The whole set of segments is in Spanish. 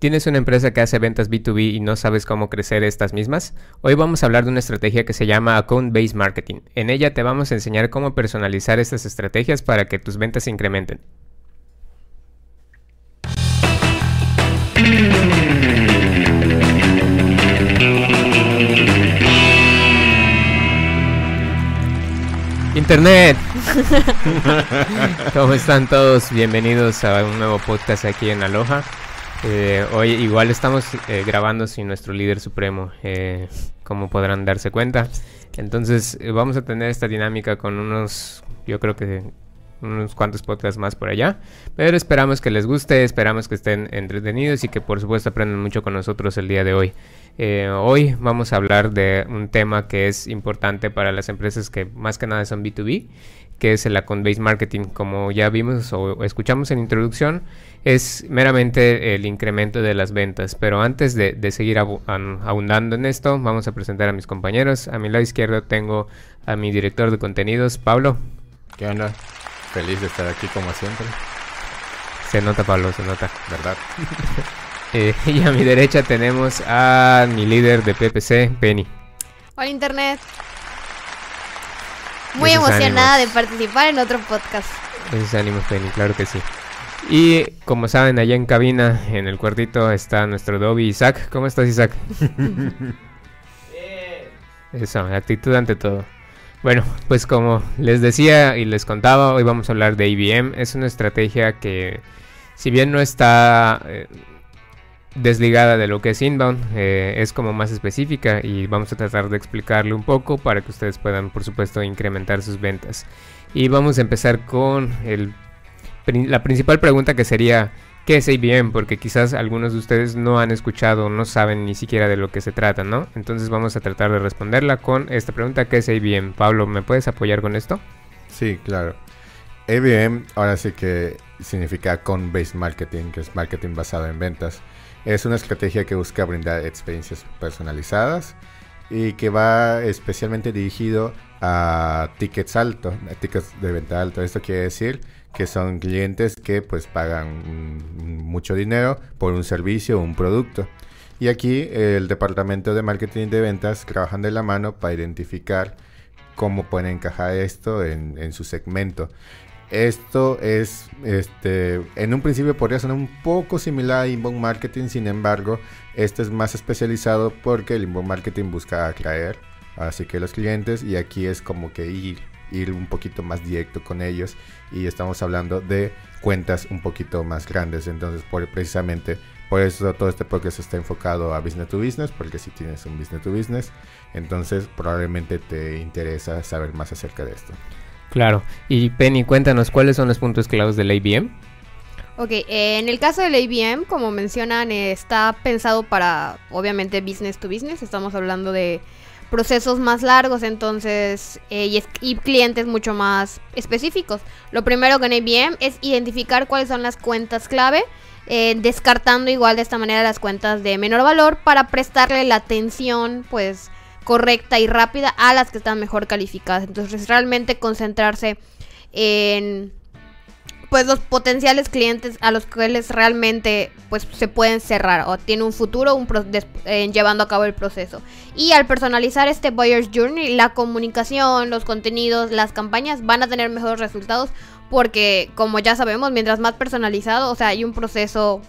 ¿Tienes una empresa que hace ventas B2B y no sabes cómo crecer estas mismas? Hoy vamos a hablar de una estrategia que se llama Account Based Marketing. En ella te vamos a enseñar cómo personalizar estas estrategias para que tus ventas se incrementen. Internet. ¿Cómo están todos? Bienvenidos a un nuevo podcast aquí en Aloha. Eh, hoy igual estamos eh, grabando sin nuestro líder supremo, eh, como podrán darse cuenta. Entonces vamos a tener esta dinámica con unos, yo creo que unos cuantos podcasts más por allá. Pero esperamos que les guste, esperamos que estén entretenidos y que por supuesto aprendan mucho con nosotros el día de hoy. hoy vamos a hablar de un tema que es importante para las empresas que más que nada son B2B que es el account based marketing. Como ya vimos o escuchamos en introducción, es meramente el incremento de las ventas. Pero antes de, seguir abundando en esto, vamos a presentar a mis compañeros. A mi lado izquierdo tengo a mi director de contenidos, Pablo. ¿Qué onda? Feliz de estar aquí como siempre. Se nota, Pablo, se nota. ¿Verdad? Eh, y a mi derecha tenemos a mi líder de PPC, Penny. Hola, Internet. Muy emocionada de participar en otro podcast. Esos ánimos, Penny, claro que sí. Y como saben, allá en cabina, en el cuartito, está nuestro Dobby Isaac. ¿Cómo estás, Isaac? Eso, actitud ante todo. Bueno, pues como les decía y les contaba, hoy vamos a hablar de IBM. Es una estrategia que, si bien no está eh, desligada de lo que es inbound, eh, es como más específica y vamos a tratar de explicarle un poco para que ustedes puedan por supuesto incrementar sus ventas. Y vamos a empezar con la principal pregunta que sería ¿qué es IBM? Porque quizás algunos de ustedes no han escuchado, no saben ni siquiera de lo que se trata, ¿no? Entonces vamos a tratar de responderla con esta pregunta ¿qué es IBM? Pablo, ¿me puedes apoyar con esto? Sí, claro. IBM ahora sí que significa con based marketing, que es marketing basado en ventas. Es una estrategia que busca brindar experiencias personalizadas y que va especialmente dirigido a tickets altos, tickets de venta alto. Esto quiere decir que son clientes que pues pagan mucho dinero por un servicio o un producto. Y aquí el departamento de marketing de ventas trabajan de la mano para identificar cómo pueden encajar esto en su segmento. Esto es, este, en un principio podría sonar un poco similar a inbound marketing, sin embargo, este es más especializado porque el inbound marketing busca atraer así que los clientes y aquí es como que ir, ir un poquito más directo con ellos y estamos hablando de cuentas un poquito más grandes, entonces por, precisamente por eso todo este podcast está enfocado a business to business, porque si tienes un business to business, entonces probablemente te interesa saber más acerca de esto. Claro. Y Penny, cuéntanos, ¿cuáles son los puntos claves del IBM? Ok, en el caso del IBM, como mencionan, está pensado para, obviamente, business to business. Estamos hablando de procesos más largos, entonces, eh, y, clientes mucho más específicos. Lo primero con IBM es identificar cuáles son las cuentas clave, eh, descartando igual de esta manera las cuentas de menor valor para prestarle la atención, pues, correcta y rápida a las que están mejor calificadas. Entonces realmente concentrarse en pues los potenciales clientes a los cuales realmente pues se pueden cerrar o tiene un futuro un llevando a cabo el proceso. Y al personalizar este buyer's journey, la comunicación, los contenidos, las campañas van a tener mejores resultados porque como ya sabemos, mientras más personalizado, o sea, hay un proceso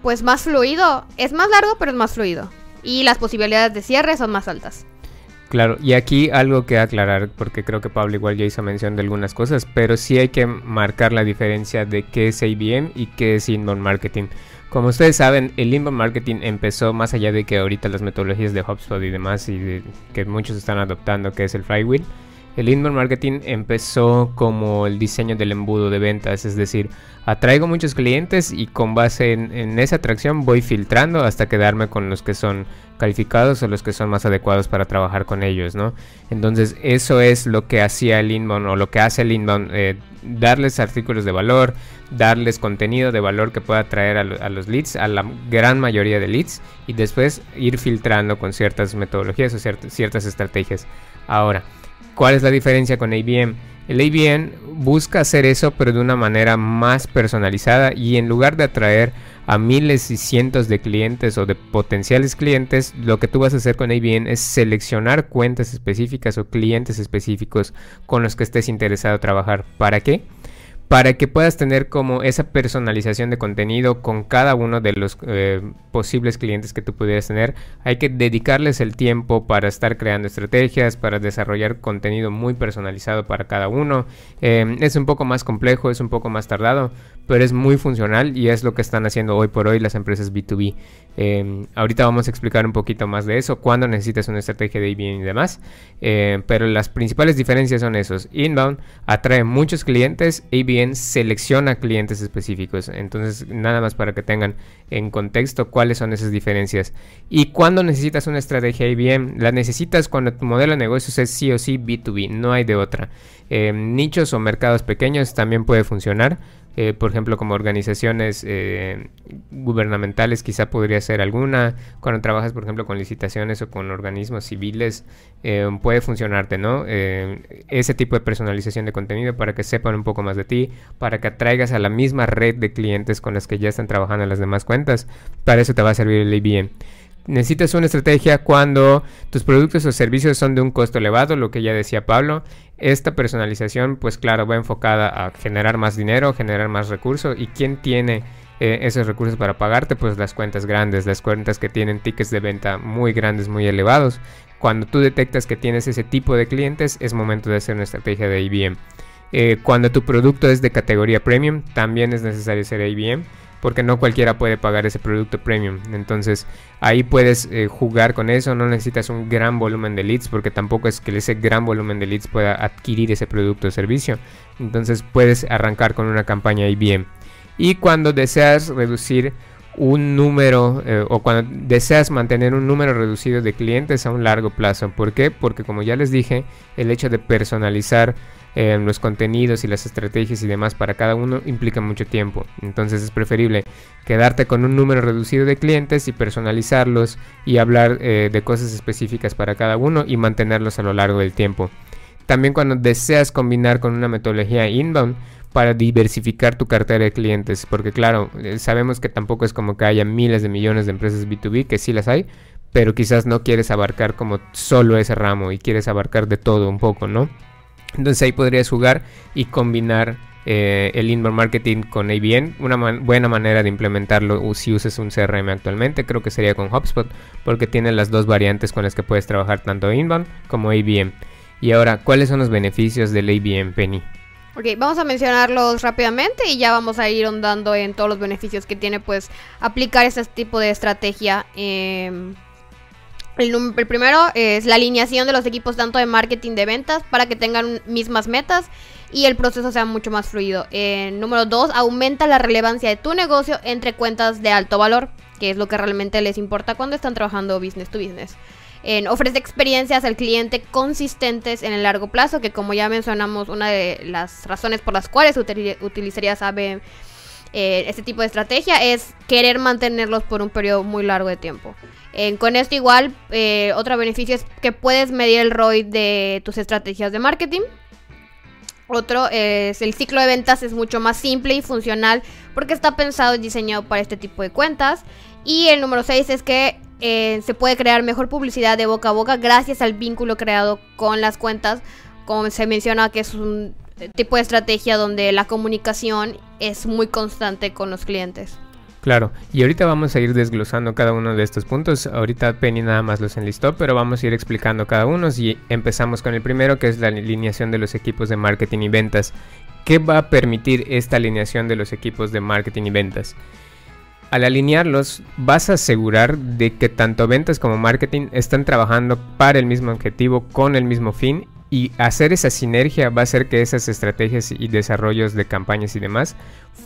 pues más fluido, es más largo, pero es más fluido y las posibilidades de cierre son más altas. Claro, y aquí algo que aclarar, porque creo que Pablo igual ya hizo mención de algunas cosas, pero sí hay que marcar la diferencia de qué es IBM y qué es inbound marketing. Como ustedes saben, el inbound marketing empezó más allá de que ahorita las metodologías de HubSpot y demás, y que muchos están adoptando, que es el flywheel. El inbound marketing empezó como el diseño del embudo de ventas, es decir, atraigo muchos clientes y con base en, esa atracción voy filtrando hasta quedarme con los que son calificados o los que son más adecuados para trabajar con ellos, ¿no? Entonces eso es lo que hacía el inbound o lo que hace el inbound, eh, darles artículos de valor, darles contenido de valor que pueda atraer a, a, los leads, a la gran mayoría de leads y después ir filtrando con ciertas metodologías o ciertas estrategias. Ahora, ¿cuál es la diferencia con IBM? El ABN busca hacer eso pero de una manera más personalizada y en lugar de atraer a miles y cientos de clientes o de potenciales clientes, lo que tú vas a hacer con ABN es seleccionar cuentas específicas o clientes específicos con los que estés interesado trabajar. ¿Para qué? Para que puedas tener como esa personalización de contenido con cada uno de los eh, posibles clientes que tú pudieras tener. Hay que dedicarles el tiempo para estar creando estrategias, para desarrollar contenido muy personalizado para cada uno. Eh, es un poco más complejo, es un poco más tardado, pero es muy funcional y es lo que están haciendo hoy por hoy las empresas B2B. Eh, ahorita vamos a explicar un poquito más de eso, cuándo necesitas una estrategia de IBM y demás, pero las principales diferencias son esos. Inbound atrae muchos clientes, IBM selecciona clientes específicos. Entonces, nada más para que tengan en contexto cuáles son esas diferencias. Y cuando necesitas una estrategia IBM, la necesitas cuando tu modelo de negocios es sí o sí B2B, no hay de otra. Eh, nichos o mercados pequeños también puede funcionar. Eh, por ejemplo, como organizaciones eh, gubernamentales, quizá podría ser alguna. Cuando trabajas, por ejemplo, con licitaciones o con organismos civiles, eh, puede funcionarte, ¿no? ese tipo de personalización de contenido para que sepan un poco más de ti, para que atraigas a la misma red de clientes con las que ya están trabajando las demás cuentas. Para eso te va a servir el IBM necesitas una estrategia cuando tus productos o servicios son de un costo elevado, lo que ya decía Pablo. Esta personalización, pues claro, va enfocada a generar más dinero, generar más recursos. ¿Y quién tiene eh, esos recursos para pagarte? Pues las cuentas grandes, las cuentas que tienen tickets de venta muy grandes, muy elevados. Cuando tú detectas que tienes ese tipo de clientes, es momento de hacer una estrategia de IBM. Eh, cuando tu producto es de categoría premium, también es necesario ser IBM porque no cualquiera puede pagar ese producto premium. Entonces ahí puedes eh, jugar con eso, no necesitas un gran volumen de leads porque tampoco es que ese gran volumen de leads pueda adquirir ese producto o servicio. Entonces puedes arrancar con una campaña IBM. Y cuando deseas reducir un número eh, o cuando deseas mantener un número reducido de clientes a un largo plazo. ¿Por qué? Porque como ya les dije, el hecho de personalizar los contenidos y las estrategias y demás para cada uno implica mucho tiempo. Entonces es preferible quedarte con un número reducido de clientes y personalizarlos y hablar eh, de cosas específicas para cada uno y mantenerlos a lo largo del tiempo. También cuando deseas combinar con una metodología inbound para diversificar tu cartera de clientes, porque claro, eh, sabemos que tampoco es como que haya miles de millones de empresas B2B, que sí las hay, pero quizás no quieres abarcar como solo ese ramo y quieres abarcar de todo un poco, ¿no? Entonces ahí podrías jugar y combinar eh, el inbound marketing con ABN. Una buena manera de implementarlo si usas un CRM actualmente creo que sería con HubSpot porque tiene las dos variantes con las que puedes trabajar tanto inbound como ABM. Y ahora, ¿cuáles son los beneficios del ABM, Penny? Ok, vamos a mencionarlos rápidamente y ya vamos a ir ondando en todos los beneficios que tiene pues aplicar este tipo de estrategia. Eh, el, primero es la alineación de los equipos tanto de marketing de ventas para que tengan mismas metas y el proceso sea mucho más fluido. número dos, aumenta la relevancia de tu negocio entre cuentas de alto valor, que es lo que realmente les importa cuando están trabajando business to business. ofrece experiencias al cliente consistentes en el largo plazo, que como ya mencionamos, una de las razones por las cuales utilizaría sabe eh, este tipo de estrategia es querer mantenerlos por un periodo muy largo de tiempo con esto igual, eh, otro beneficio es que puedes medir el ROI de tus estrategias de marketing. Otro es el ciclo de ventas es mucho más simple y funcional porque está pensado y diseñado para este tipo de cuentas. Y el número 6 es que eh, se puede crear mejor publicidad de boca a boca gracias al vínculo creado con las cuentas. Como se menciona que es un tipo de estrategia donde la comunicación es muy constante con los clientes. Claro, y ahorita vamos a ir desglosando cada uno de estos puntos. Ahorita Penny nada más los enlistó, pero vamos a ir explicando cada uno y empezamos con el primero que es la alineación de los equipos de marketing y ventas. ¿Qué va a permitir esta alineación de los equipos de marketing y ventas? Al alinearlos, vas a asegurar de que tanto ventas como marketing están trabajando para el mismo objetivo, con el mismo fin y hacer esa sinergia va a hacer que esas estrategias y desarrollos de campañas y demás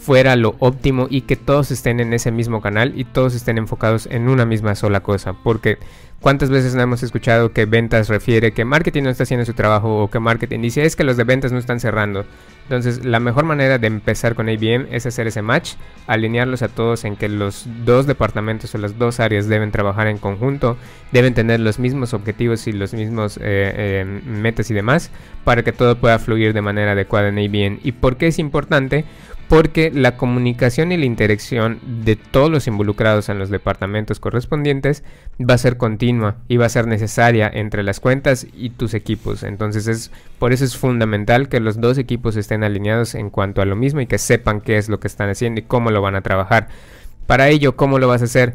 fuera lo óptimo y que todos estén en ese mismo canal y todos estén enfocados en una misma sola cosa. Porque ¿Cuántas veces no hemos escuchado que ventas refiere que marketing no está haciendo su trabajo o que marketing dice es que los de ventas no están cerrando? Entonces, la mejor manera de empezar con ABM es hacer ese match, alinearlos a todos en que los dos departamentos o las dos áreas deben trabajar en conjunto, deben tener los mismos objetivos y los mismos eh, eh, metas y demás para que todo pueda fluir de manera adecuada en ABM. ¿Y por qué es importante? Porque la comunicación y la interacción de todos los involucrados en los departamentos correspondientes va a ser continua y va a ser necesaria entre las cuentas y tus equipos. Entonces es por eso es fundamental que los dos equipos estén alineados en cuanto a lo mismo y que sepan qué es lo que están haciendo y cómo lo van a trabajar. Para ello, ¿cómo lo vas a hacer?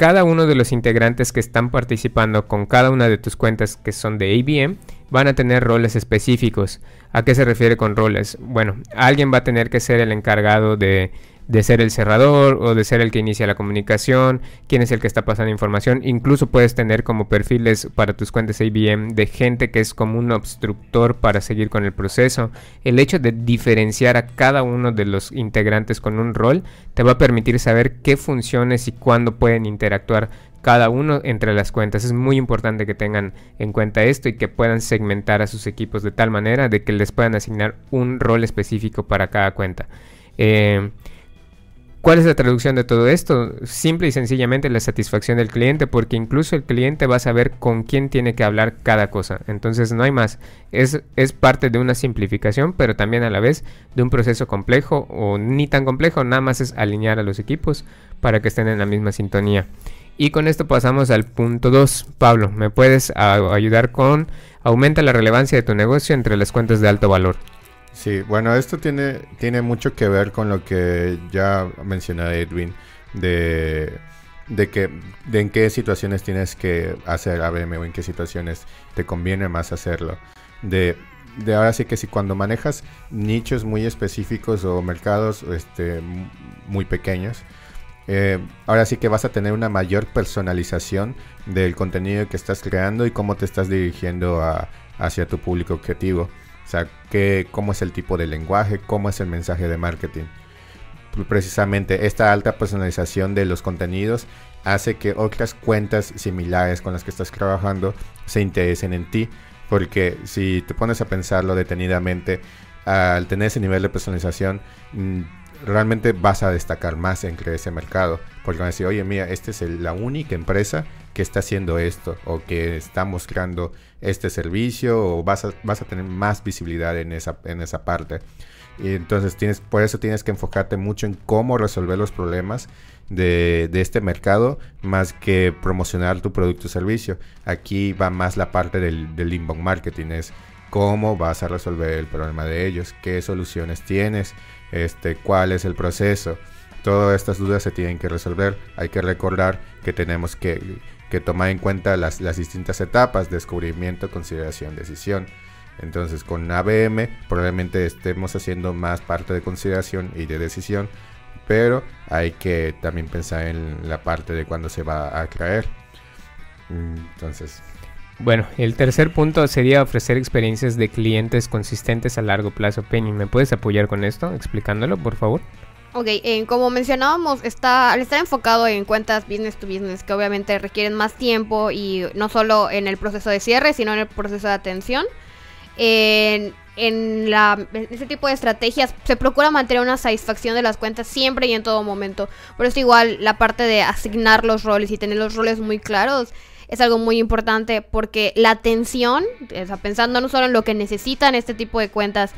Cada uno de los integrantes que están participando con cada una de tus cuentas que son de ABM van a tener roles específicos. ¿A qué se refiere con roles? Bueno, alguien va a tener que ser el encargado de, de, ser el cerrador o de ser el que inicia la comunicación, quién es el que está pasando información. Incluso puedes tener como perfiles para tus cuentas IBM de gente que es como un obstructor para seguir con el proceso. El hecho de diferenciar a cada uno de los integrantes con un rol te va a permitir saber qué funciones y cuándo pueden interactuar cada uno entre las cuentas. Es muy importante que tengan en cuenta esto y que puedan segmentar a sus equipos de tal manera de que les puedan asignar un rol específico para cada cuenta. Eh, ¿Cuál es la traducción de todo esto? Simple y sencillamente la satisfacción del cliente, porque incluso el cliente va a saber con quién tiene que hablar cada cosa. Entonces no hay más. Es, es parte de una simplificación, pero también a la vez de un proceso complejo o ni tan complejo, nada más es alinear a los equipos para que estén en la misma sintonía. Y con esto pasamos al punto 2. Pablo, ¿me puedes ayudar con aumenta la relevancia de tu negocio entre las cuentas de alto valor? Sí, bueno, esto tiene, tiene mucho que ver con lo que ya mencionó Edwin, de, de, que, de en qué situaciones tienes que hacer ABM o en qué situaciones te conviene más hacerlo. De, de ahora sí que si cuando manejas nichos muy específicos o mercados este, muy pequeños, eh, ahora sí que vas a tener una mayor personalización del contenido que estás creando y cómo te estás dirigiendo hacia tu público objetivo. O sea, cómo es el tipo de lenguaje, cómo es el mensaje de marketing. Precisamente esta alta personalización de los contenidos hace que otras cuentas similares con las que estás trabajando se interesen en ti. Porque si te pones a pensarlo detenidamente, al tener ese nivel de personalización, mm, realmente vas a destacar más entre ese mercado. Porque van a decir, oye, mira, esta es la única empresa que está haciendo esto o que está mostrando este servicio o vas a, vas a tener más visibilidad en esa, en esa parte. Y entonces tienes, por eso tienes que enfocarte mucho en cómo resolver los problemas de, de, este mercado más que promocionar tu producto o servicio. Aquí va más la parte del, del inbound marketing, es cómo vas a resolver el problema de ellos, qué soluciones tienes, este, cuál es el proceso. Todas estas dudas se tienen que resolver. Hay que recordar que tenemos que, tomar en cuenta las, distintas etapas, descubrimiento, consideración, decisión. Entonces con ABM probablemente estemos haciendo más parte de consideración y de decisión, pero hay que también pensar en la parte de cuando se va a creer. Entonces... Bueno, el tercer punto sería ofrecer experiencias de clientes consistentes a largo plazo. Penny, ¿me puedes apoyar con esto? Explicándolo, por favor. Ok, eh, como mencionábamos, está, al estar enfocado en cuentas business to business, que obviamente requieren más tiempo y no solo en el proceso de cierre, sino en el proceso de atención. En, en, la, en ese tipo de estrategias se procura mantener una satisfacción de las cuentas siempre y en todo momento. Por eso igual la parte de asignar los roles y tener los roles muy claros es algo muy importante porque la atención, o pensando no solo en lo que necesitan este tipo de cuentas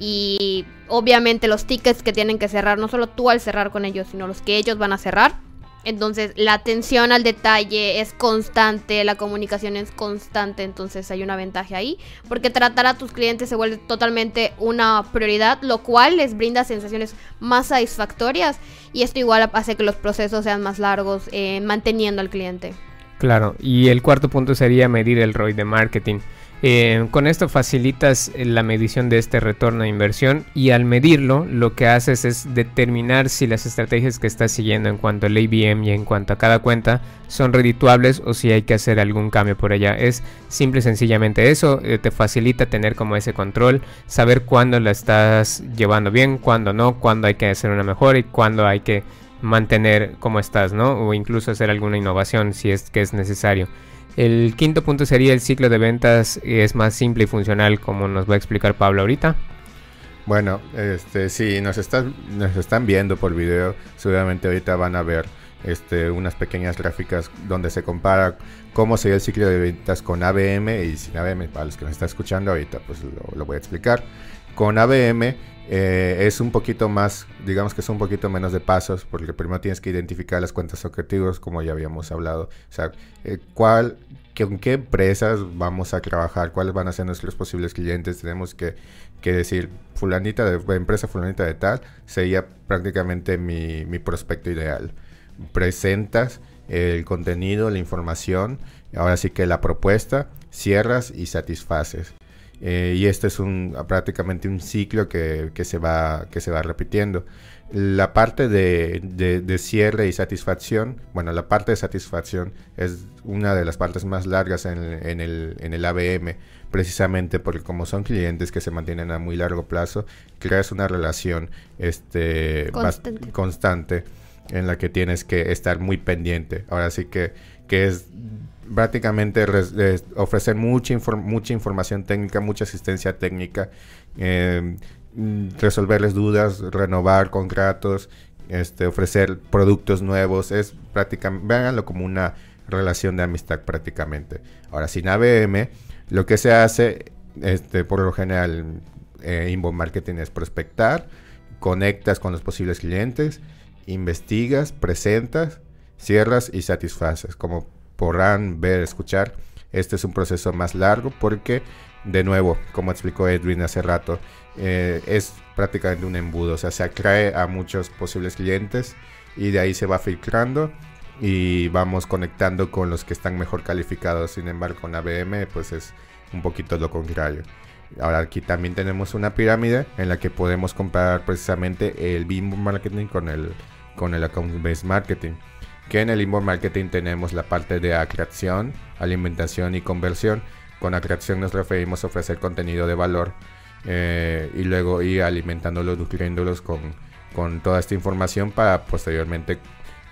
y obviamente los tickets que tienen que cerrar, no solo tú al cerrar con ellos, sino los que ellos van a cerrar. Entonces la atención al detalle es constante, la comunicación es constante, entonces hay una ventaja ahí, porque tratar a tus clientes se vuelve totalmente una prioridad, lo cual les brinda sensaciones más satisfactorias y esto igual hace que los procesos sean más largos eh, manteniendo al cliente. Claro, y el cuarto punto sería medir el ROI de marketing. Eh, con esto facilitas eh, la medición de este retorno de inversión y al medirlo lo que haces es determinar si las estrategias que estás siguiendo en cuanto al ABM y en cuanto a cada cuenta son redituables o si hay que hacer algún cambio por allá. Es simple y sencillamente eso, eh, te facilita tener como ese control, saber cuándo la estás llevando bien, cuándo no, cuándo hay que hacer una mejora y cuándo hay que mantener como estás, ¿no? O incluso hacer alguna innovación si es que es necesario. El quinto punto sería el ciclo de ventas es más simple y funcional como nos va a explicar Pablo ahorita. Bueno, este, si nos, nos están viendo por video, seguramente ahorita van a ver este, unas pequeñas gráficas donde se compara cómo sería el ciclo de ventas con ABM y sin ABM. Para los que nos están escuchando ahorita, pues lo, voy a explicar. Con ABM eh, es un poquito más, digamos que es un poquito menos de pasos, porque primero tienes que identificar las cuentas objetivos, como ya habíamos hablado. O sea, eh, cuál, con qué empresas vamos a trabajar, cuáles van a ser nuestros posibles clientes. Tenemos que, que decir, fulanita de empresa, fulanita de tal, sería prácticamente mi, mi prospecto ideal presentas el contenido, la información, ahora sí que la propuesta, cierras y satisfaces. Eh, y este es un, prácticamente un ciclo que, se va, que se va repitiendo. La parte de, cierre y satisfacción, bueno, la parte de satisfacción es una de las partes más largas en, el, en el ABM, precisamente porque como son clientes que se mantienen a muy largo plazo, creas una relación este, constante en la que tienes que estar muy pendiente. Ahora sí que, que es prácticamente ofrecer mucha, mucha información técnica, mucha asistencia técnica, em, resolverles dudas, renovar contratos, este, ofrecer productos nuevos, es prácticamente, véanlo como una relación de amistad prácticamente. Ahora, sin ABM, lo que se hace, este, por lo general, eh, inbound marketing es prospectar, conectas con los posibles clientes, investigas, presentas, cierras y satisfaces. Como podrán ver, escuchar, este es un proceso más largo porque, de nuevo, como explicó Edwin hace rato, eh, es prácticamente un embudo, o sea, se atrae a muchos posibles clientes y de ahí se va filtrando y vamos conectando con los que están mejor calificados. Sin embargo, con ABM, pues es un poquito lo contrario. Ahora aquí también tenemos una pirámide en la que podemos comparar precisamente el BIM marketing con el con el Account Based Marketing. Que en el Inbound Marketing tenemos la parte de atracción, alimentación y conversión. Con atracción nos referimos a ofrecer contenido de valor eh, y luego ir alimentándolos, nutriéndolos con, con toda esta información para posteriormente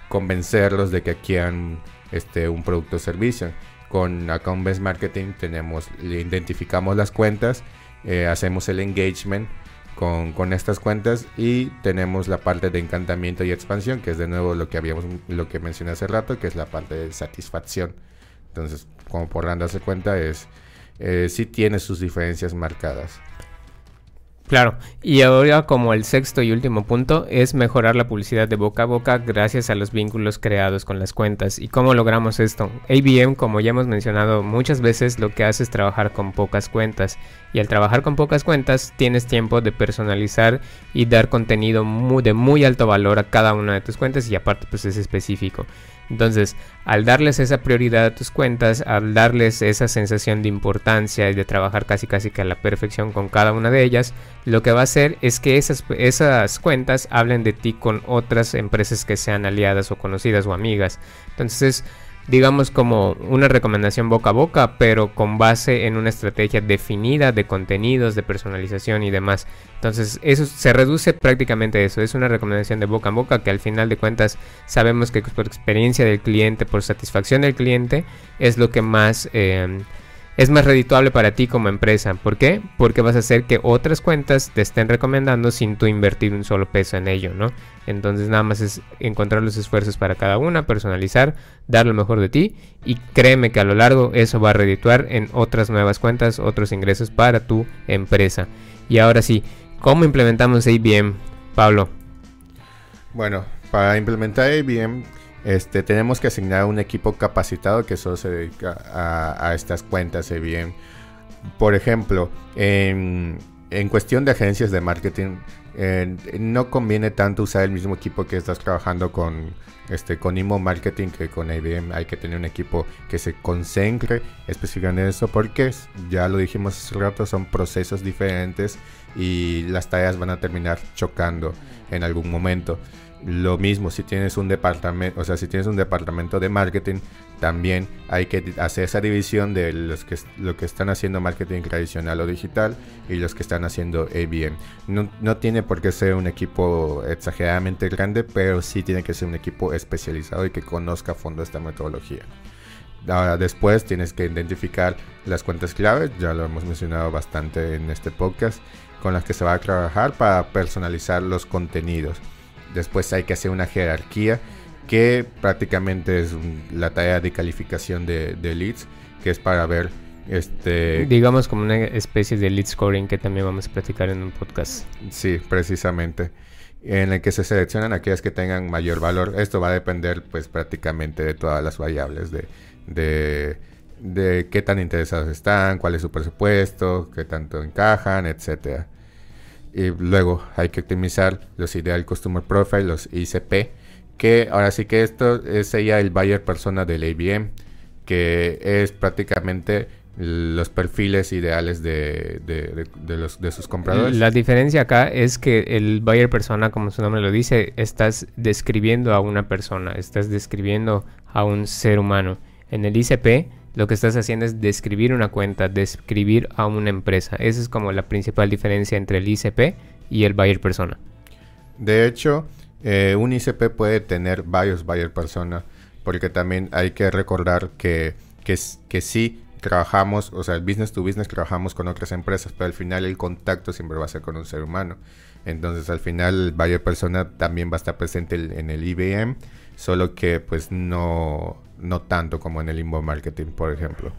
convencerlos de que quieran este, un producto o servicio. Con Account Based Marketing tenemos, identificamos las cuentas, eh, hacemos el engagement con, estas cuentas y tenemos la parte de encantamiento y expansión, que es de nuevo lo que habíamos, lo que mencioné hace rato, que es la parte de satisfacción. Entonces, como podrán darse cuenta, es eh, sí tiene sus diferencias marcadas. Claro, y ahora como el sexto y último punto es mejorar la publicidad de boca a boca gracias a los vínculos creados con las cuentas. ¿Y cómo logramos esto? ABM, como ya hemos mencionado muchas veces, lo que hace es trabajar con pocas cuentas. Y al trabajar con pocas cuentas tienes tiempo de personalizar y dar contenido de muy alto valor a cada una de tus cuentas y aparte pues es específico. Entonces, al darles esa prioridad a tus cuentas, al darles esa sensación de importancia y de trabajar casi casi que a la perfección con cada una de ellas, lo que va a hacer es que esas, esas cuentas hablen de ti con otras empresas que sean aliadas o conocidas o amigas. Entonces, digamos como una recomendación boca a boca, pero con base en una estrategia definida de contenidos, de personalización y demás. Entonces, eso se reduce prácticamente a eso. Es una recomendación de boca a boca que al final de cuentas sabemos que por experiencia del cliente, por satisfacción del cliente, es lo que más... Eh, es más redituable para ti como empresa. ¿Por qué? Porque vas a hacer que otras cuentas te estén recomendando sin tú invertir un solo peso en ello, ¿no? Entonces nada más es encontrar los esfuerzos para cada una, personalizar, dar lo mejor de ti y créeme que a lo largo eso va a redituar en otras nuevas cuentas, otros ingresos para tu empresa. Y ahora sí, ¿cómo implementamos ABM, Pablo? Bueno, para implementar ABM este, tenemos que asignar un equipo capacitado que solo se dedica a, estas cuentas bien. Por ejemplo, en, cuestión de agencias de marketing, no conviene tanto usar el mismo equipo que estás trabajando con, este, con IMO Marketing que con IBM. Hay que tener un equipo que se concentre específicamente en eso porque, ya lo dijimos hace rato, son procesos diferentes y las tareas van a terminar chocando en algún momento. Lo mismo si tienes un departamento, o sea, si tienes un departamento de marketing, también hay que hacer esa división de los que lo que están haciendo marketing tradicional o digital y los que están haciendo ABM. No, no tiene por qué ser un equipo exageradamente grande, pero sí tiene que ser un equipo especializado y que conozca a fondo esta metodología. Ahora después tienes que identificar las cuentas clave, ya lo hemos mencionado bastante en este podcast, con las que se va a trabajar para personalizar los contenidos. Después hay que hacer una jerarquía que prácticamente es la tarea de calificación de, leads, que es para ver este digamos como una especie de lead scoring que también vamos a platicar en un podcast. Sí, precisamente en el que se seleccionan aquellas que tengan mayor valor. Esto va a depender pues prácticamente de todas las variables de, de, de qué tan interesados están, cuál es su presupuesto, qué tanto encajan, etcétera. Y luego hay que optimizar los Ideal Customer Profile, los ICP, que ahora sí que esto es ella el buyer persona del ABM, que es prácticamente los perfiles ideales de, los, de sus compradores. La diferencia acá es que el buyer persona, como su nombre lo dice, estás describiendo a una persona, estás describiendo a un ser humano. En el ICP lo que estás haciendo es describir una cuenta, describir a una empresa. Esa es como la principal diferencia entre el ICP y el buyer persona. De hecho, eh, un ICP puede tener varios buyer persona, porque también hay que recordar que, que, que sí trabajamos, o sea, el business to business trabajamos con otras empresas, pero al final el contacto siempre va a ser con un ser humano. Entonces al final el buyer persona también va a estar presente en el IBM, solo que pues no, no tanto como en el inbound marketing, por ejemplo.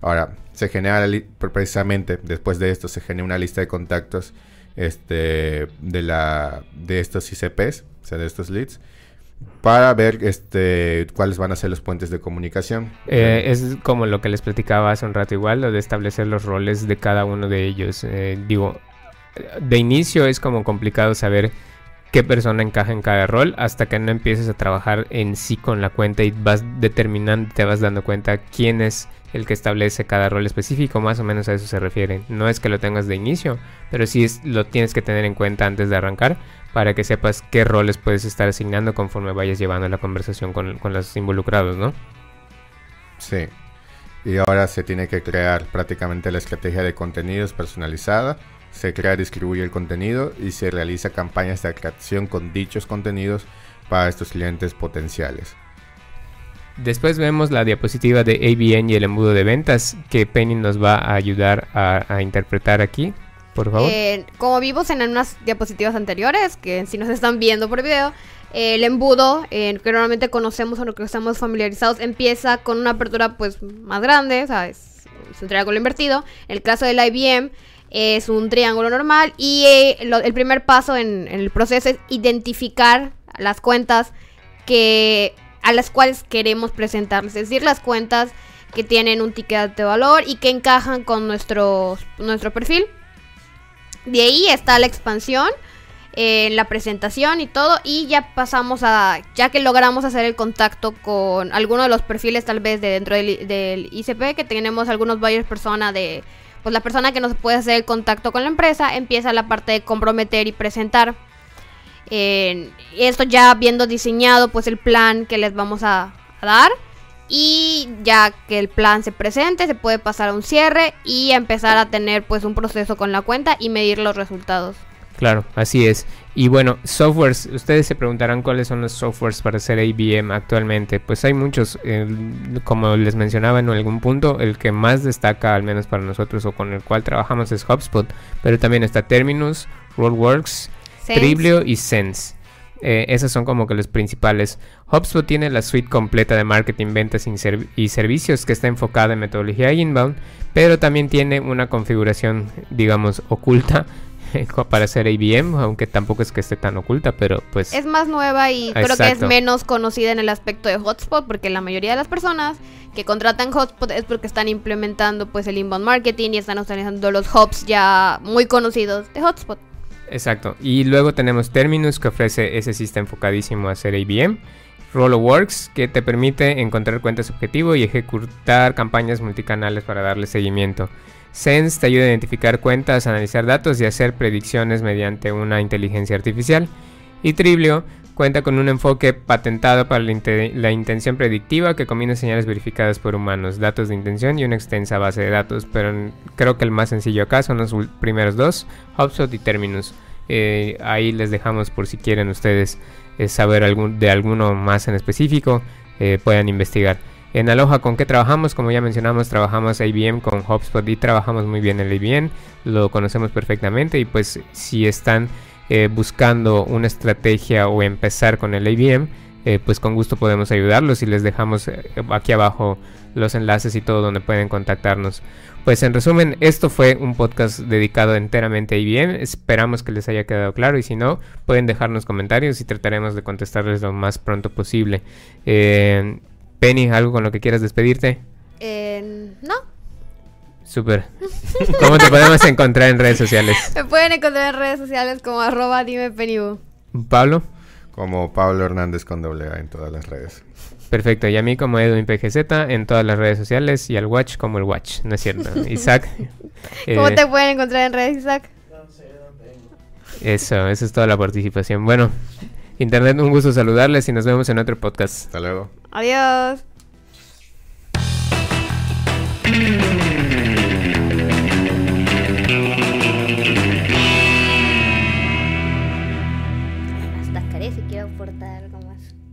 Ahora, se genera precisamente después de esto se genera una lista de contactos este, de, la, de estos ICPs, o sea, de estos leads, para ver este, cuáles van a ser los puentes de comunicación. Eh, es como lo que les platicaba hace un rato igual, lo de establecer los roles de cada uno de ellos. Eh, digo, de inicio es como complicado saber qué persona encaja en cada rol hasta que no empieces a trabajar en sí con la cuenta y vas determinando, te vas dando cuenta quién es el que establece cada rol específico, más o menos a eso se refiere. No es que lo tengas de inicio, pero sí es, lo tienes que tener en cuenta antes de arrancar para que sepas qué roles puedes estar asignando conforme vayas llevando la conversación con, con los involucrados, ¿no? Sí. Y ahora se tiene que crear prácticamente la estrategia de contenidos personalizada se crea, distribuye el contenido y se realiza campañas de atracción con dichos contenidos para estos clientes potenciales. Después vemos la diapositiva de ABN y el embudo de ventas que Penny nos va a ayudar a, interpretar aquí. Por favor. Eh, como vimos en unas diapositivas anteriores, que si nos están viendo por video, el embudo, eh, que normalmente conocemos o lo que estamos familiarizados, empieza con una apertura pues más grande, o sea, es, un triángulo invertido. En el caso del IBM, es un triángulo normal y eh, el primer paso en, el proceso es identificar las cuentas que a las cuales queremos presentarles, es decir, las cuentas que tienen un ticket de valor y que encajan con nuestro, nuestro perfil. De ahí está la expansión, en la presentación y todo, y ya pasamos a, ya que logramos hacer el contacto con alguno de los perfiles tal vez de dentro del, ICP, que tenemos algunos buyers persona de pues la persona que nos puede hacer el contacto con la empresa empieza la parte de comprometer y presentar. esto ya habiendo diseñado pues el plan que les vamos a, dar y ya que el plan se presente se puede pasar a un cierre y empezar a tener pues un proceso con la cuenta y medir los resultados. Claro, así es. Y bueno, softwares, ustedes se preguntarán cuáles son los softwares para hacer IBM actualmente. Pues hay muchos, como les mencionaba en algún punto, el que más destaca, al menos para nosotros, o con el cual trabajamos es HubSpot, pero también está Terminus, Rollworks, Triblio y Sense. Eh, esos son como que los principales. HubSpot tiene la suite completa de marketing, ventas y servicios que está enfocada en metodología inbound, pero también tiene una configuración, digamos, oculta para hacer IBM, aunque tampoco es que esté tan oculta, pero pues... Es más nueva y creo que es menos conocida en el aspecto de Hotspot, porque la mayoría de las personas que contratan Hotspot es porque están implementando pues el inbound marketing y están utilizando los hubs ya muy conocidos de Hotspot. Exacto. Y luego tenemos Terminus que ofrece ese sistema enfocadísimo a hacer IBM. RolloWorks que te permite encontrar cuentas objetivo y ejecutar campañas multicanales para darle seguimiento. Sense te ayuda a identificar cuentas, analizar datos y hacer predicciones mediante una inteligencia artificial. Y Triblio cuenta con un enfoque patentado para la, intención predictiva que combina señales verificadas por humanos, datos de intención y una extensa base de datos. Pero creo que el más sencillo acá son los primeros dos, HubSpot y Terminus. Eh, ahí les dejamos por si quieren ustedes eh, saber de alguno más en específico, eh, puedan investigar. En Aloha, ¿con qué trabajamos? Como ya mencionamos, trabajamos IBM con HubSpot y trabajamos muy bien el IBM, lo conocemos perfectamente y pues si están eh, buscando una estrategia o empezar con el IBM, eh, pues con gusto podemos ayudarlos y les dejamos eh, aquí abajo los enlaces y todo donde pueden contactarnos. Pues en resumen, esto fue un podcast dedicado enteramente a IBM. Esperamos que les haya quedado claro y si no, pueden dejarnos comentarios y trataremos de contestarles lo más pronto posible. Penny, ¿algo con lo que quieras despedirte? Eh, no. Súper. ¿Cómo te podemos encontrar en redes sociales? Me pueden encontrar en redes sociales como arroba dime. Pablo. Como Pablo Hernández con doble A en todas las redes. Perfecto, y a mí como Edwin PGZ en todas las redes sociales y al Watch como el Watch, ¿no es cierto? Isaac. ¿Cómo eh, te pueden encontrar en redes, Isaac? Eso, eso es toda la participación. Bueno, Internet, un gusto saludarles y nos vemos en otro podcast. Hasta luego. Adiós.